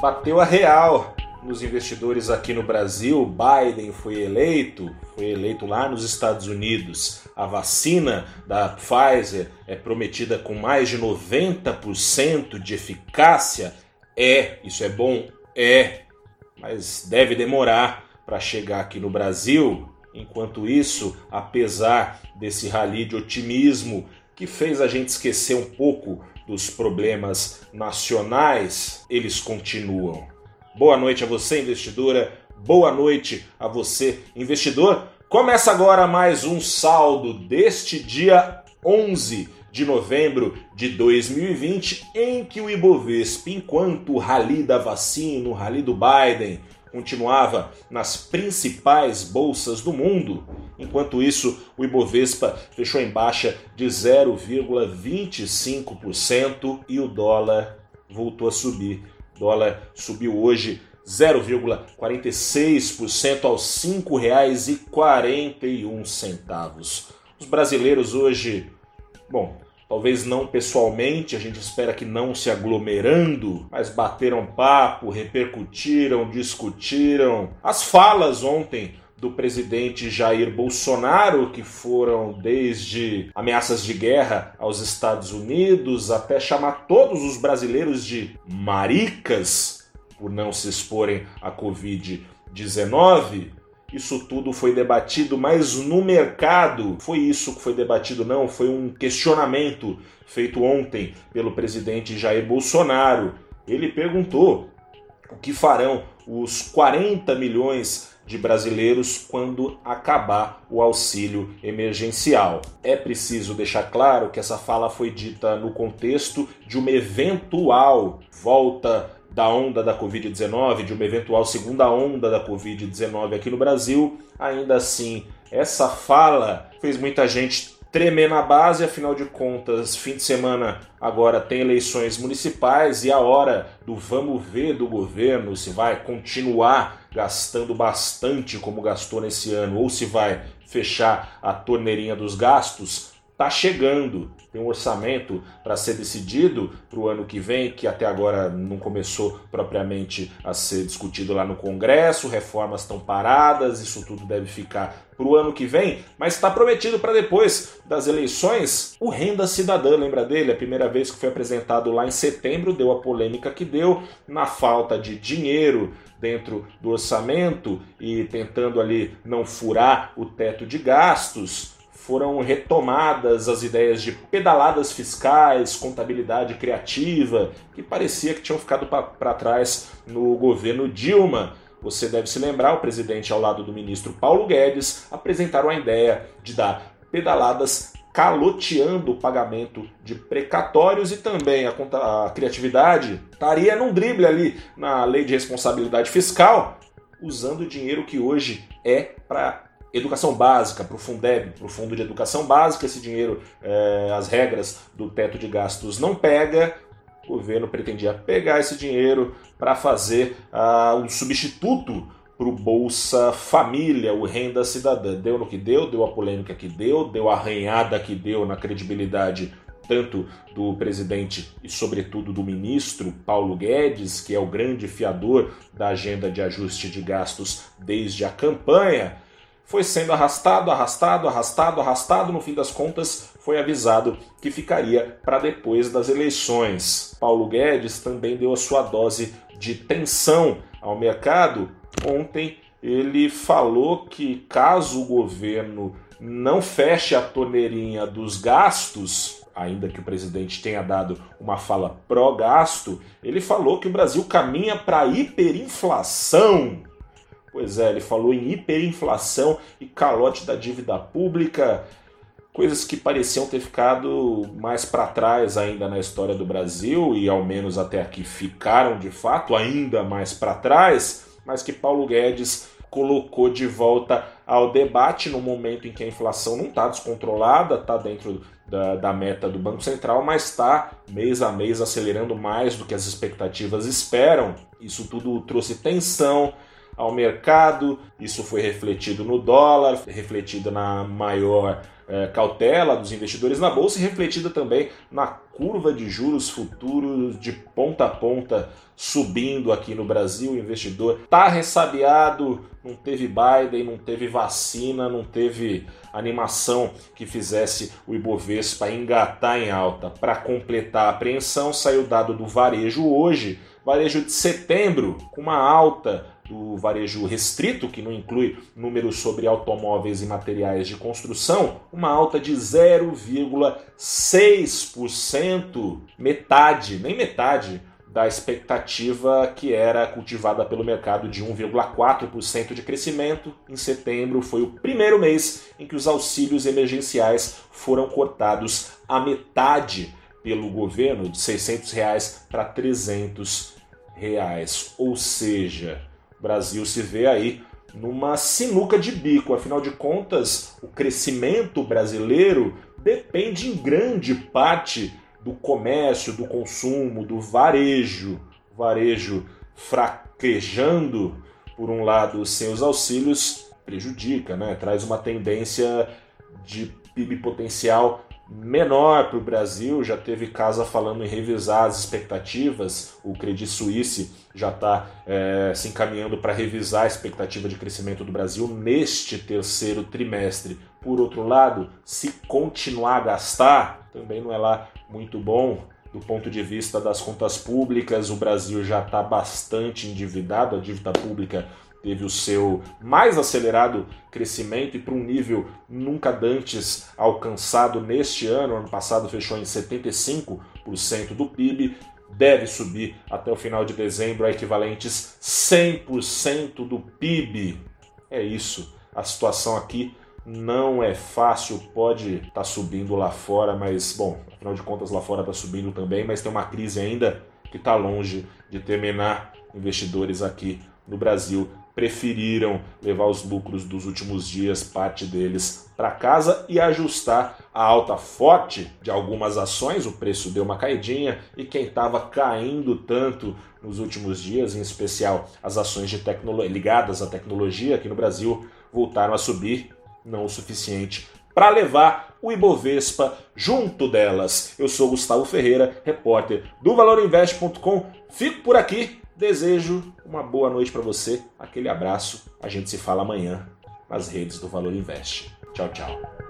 bateu a real nos investidores aqui no Brasil. Biden foi eleito, foi eleito lá nos Estados Unidos. A vacina da Pfizer é prometida com mais de 90% de eficácia. É, isso é bom? É, mas deve demorar para chegar aqui no Brasil. Enquanto isso, apesar desse rally de otimismo que fez a gente esquecer um pouco dos problemas nacionais, eles continuam. Boa noite a você, investidora. Boa noite a você, investidor. Começa agora mais um saldo deste dia 11 de novembro de 2020, em que o Ibovespa, enquanto o rally da vacina, o rally do Biden, continuava nas principais bolsas do mundo. Enquanto isso, o Ibovespa fechou em baixa de 0,25% e o dólar voltou a subir o dólar subiu hoje 0,46% aos R$ 5,41. Os brasileiros hoje, bom, talvez não pessoalmente, a gente espera que não se aglomerando, mas bateram papo, repercutiram, discutiram. As falas ontem do presidente Jair Bolsonaro, que foram desde ameaças de guerra aos Estados Unidos até chamar todos os brasileiros de maricas por não se exporem à Covid-19. Isso tudo foi debatido, mas no mercado foi isso que foi debatido, não, foi um questionamento feito ontem pelo presidente Jair Bolsonaro. Ele perguntou o que farão os 40 milhões de brasileiros quando acabar o auxílio emergencial. É preciso deixar claro que essa fala foi dita no contexto de uma eventual volta da onda da Covid-19, de uma eventual segunda onda da Covid-19 aqui no Brasil. Ainda assim, essa fala fez muita gente tremer na base, afinal de contas, fim de semana agora tem eleições municipais e a hora do vamos ver do governo se vai continuar gastando bastante como gastou nesse ano ou se vai fechar a torneirinha dos gastos, tá chegando. Tem um orçamento para ser decidido para o ano que vem, que até agora não começou propriamente a ser discutido lá no Congresso, reformas estão paradas, isso tudo deve ficar para o ano que vem, mas está prometido para depois das eleições o Renda Cidadã, lembra dele? A primeira vez que foi apresentado lá em setembro, deu a polêmica que deu, na falta de dinheiro dentro do orçamento e tentando ali não furar o teto de gastos foram retomadas as ideias de pedaladas fiscais, contabilidade criativa, que parecia que tinham ficado para trás no governo Dilma. Você deve se lembrar, o presidente, ao lado do ministro Paulo Guedes, apresentaram a ideia de dar pedaladas caloteando o pagamento de precatórios e também a, a criatividade estaria num drible ali na lei de responsabilidade fiscal, usando o dinheiro que hoje é para educação básica, para o Fundeb, para o Fundo de Educação Básica, esse dinheiro, é, as regras do teto de gastos não pega, o governo pretendia pegar esse dinheiro para fazer uh, um substituto para o Bolsa Família, o Renda Cidadã. Deu no que deu, deu a polêmica que deu, deu a arranhada que deu na credibilidade tanto do presidente e, sobretudo, do ministro Paulo Guedes, que é o grande fiador da agenda de ajuste de gastos desde a campanha foi sendo arrastado, arrastado, arrastado, arrastado, no fim das contas foi avisado que ficaria para depois das eleições. Paulo Guedes também deu a sua dose de tensão ao mercado. Ontem ele falou que caso o governo não feche a torneirinha dos gastos, ainda que o presidente tenha dado uma fala pró-gasto, ele falou que o Brasil caminha para hiperinflação. Pois é, ele falou em hiperinflação e calote da dívida pública, coisas que pareciam ter ficado mais para trás ainda na história do Brasil e ao menos até aqui ficaram de fato ainda mais para trás, mas que Paulo Guedes colocou de volta ao debate no momento em que a inflação não está descontrolada, está dentro da, da, meta do Banco Central, mas está mês a mês acelerando mais do que as expectativas esperam. Isso tudo trouxe tensão, ao mercado. Isso foi refletido no dólar, refletido na maior é, cautela dos investidores na bolsa e refletida também na curva de juros futuros de ponta a ponta subindo aqui no Brasil. O investidor está ressabiado, não teve Biden, não teve vacina, não teve animação que fizesse o Ibovespa engatar em alta. Para completar a apreensão, saiu dado do varejo hoje, varejo de setembro, com uma alta do varejo restrito, que não inclui números sobre automóveis e materiais de construção, uma alta de 0,6%, metade, nem metade da expectativa que era cultivada pelo mercado de 1,4% de crescimento. Em setembro foi o primeiro mês em que os auxílios emergenciais foram cortados a metade pelo governo, de 600 reais para 300 reais. Ou seja, o Brasil se vê aí numa sinuca de bico. Afinal de contas, o crescimento brasileiro depende em grande parte do comércio, do consumo, do varejo. Varejo fraquejando, por um lado, sem os auxílios, prejudica, né? traz uma tendência de PIB potencial menor para o Brasil. Já teve casa falando em revisar as expectativas. O Credit Suisse já está é, se encaminhando para revisar a expectativa de crescimento do Brasil neste terceiro trimestre. Por outro lado, se continuar a gastar, também não é lá muito bom do ponto de vista das contas públicas. O Brasil já está bastante endividado, a dívida pública teve o seu mais acelerado crescimento e para um nível nunca dantes alcançado neste ano. Ano passado fechou em 75% do PIB, deve subir até o final de dezembro a equivalentes 100% do PIB. É isso. A situação aqui não é fácil, pode estar tá subindo lá fora, mas bom, afinal de contas lá fora está subindo também, mas tem uma crise ainda que está longe de terminar. Investidores aqui no Brasil preferiram levar os lucros dos últimos dias, parte deles, para casa e ajustar a alta forte de algumas ações. O preço deu uma caidinha e quem estava caindo tanto nos últimos dias, em especial as ações de ligadas à tecnologia aqui no Brasil, voltaram a subir não o suficiente para levar o Ibovespa junto delas. Eu sou Gustavo Ferreira, repórter do valorinvest.com. Fico por aqui. Desejo uma boa noite para você. Aquele abraço. A gente se fala amanhã nas redes do Valor Invest. Tchau, tchau.